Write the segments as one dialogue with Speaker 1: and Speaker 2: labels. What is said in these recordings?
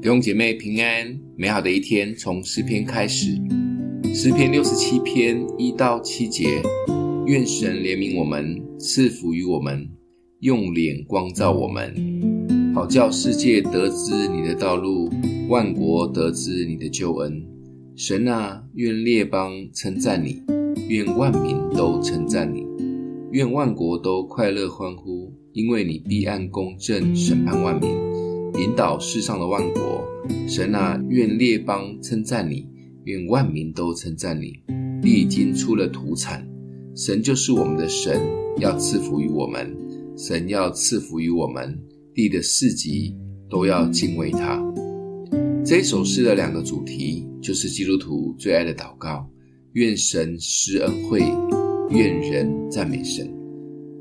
Speaker 1: 弟兄姐妹平安，美好的一天从诗篇开始。诗篇六十七篇一到七节，愿神怜悯我们，赐福于我们，用脸光照我们，好叫世界得知你的道路，万国得知你的救恩。神啊，愿列邦称赞你，愿万民都称赞你，愿万国都快乐欢呼，因为你必按公正审判万民。引导世上的万国，神啊，愿列邦称赞你，愿万民都称赞你。地已经出了土产，神就是我们的神，要赐福于我们。神要赐福于我们，地的四极都要敬畏他。这首诗的两个主题，就是基督徒最爱的祷告：愿神施恩惠，愿人赞美神。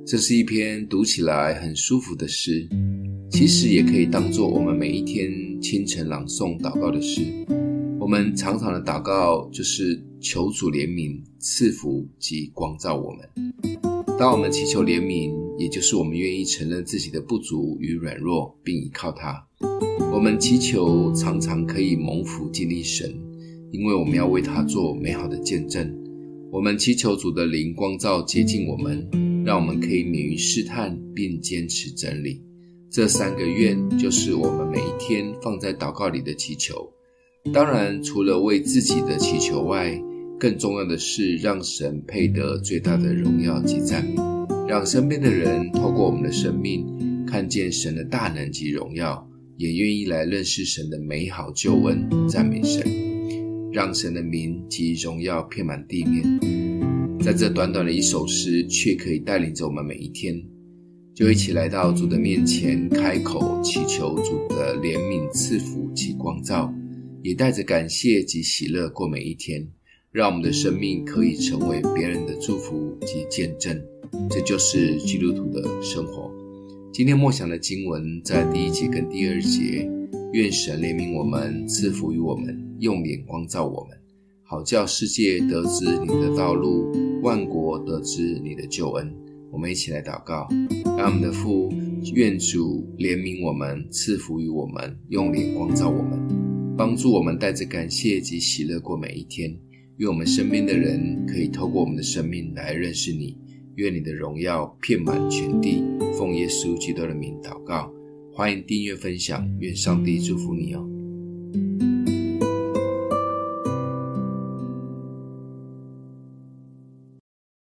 Speaker 1: 这是一篇读起来很舒服的诗。其实也可以当作我们每一天清晨朗诵祷告的诗。我们常常的祷告就是求主怜悯、赐福及光照我们。当我们祈求怜悯，也就是我们愿意承认自己的不足与软弱，并依靠他。我们祈求常常可以蒙福经历神，因为我们要为他做美好的见证。我们祈求主的灵光照接近我们，让我们可以免于试探，并坚持真理。这三个愿就是我们每一天放在祷告里的祈求。当然，除了为自己的祈求外，更重要的是让神配得最大的荣耀及赞美，让身边的人透过我们的生命看见神的大能及荣耀，也愿意来认识神的美好救恩，赞美神，让神的名及荣耀遍满地面。在这短短的一首诗，却可以带领着我们每一天。就一起来到主的面前，开口祈求主的怜悯、赐福及光照，也带着感谢及喜乐过每一天，让我们的生命可以成为别人的祝福及见证。这就是基督徒的生活。今天默想的经文在第一节跟第二节，愿神怜悯我们，赐福于我们，用眼光照我们，好叫世界得知你的道路，万国得知你的救恩。我们一起来祷告，让我们的父，愿主怜悯我们，赐福于我们，用脸光照我们，帮助我们带着感谢及喜乐过每一天。愿我们身边的人可以透过我们的生命来认识你。愿你的荣耀遍满全地。奉耶稣基督的名祷告，欢迎订阅分享。愿上帝祝福你哦。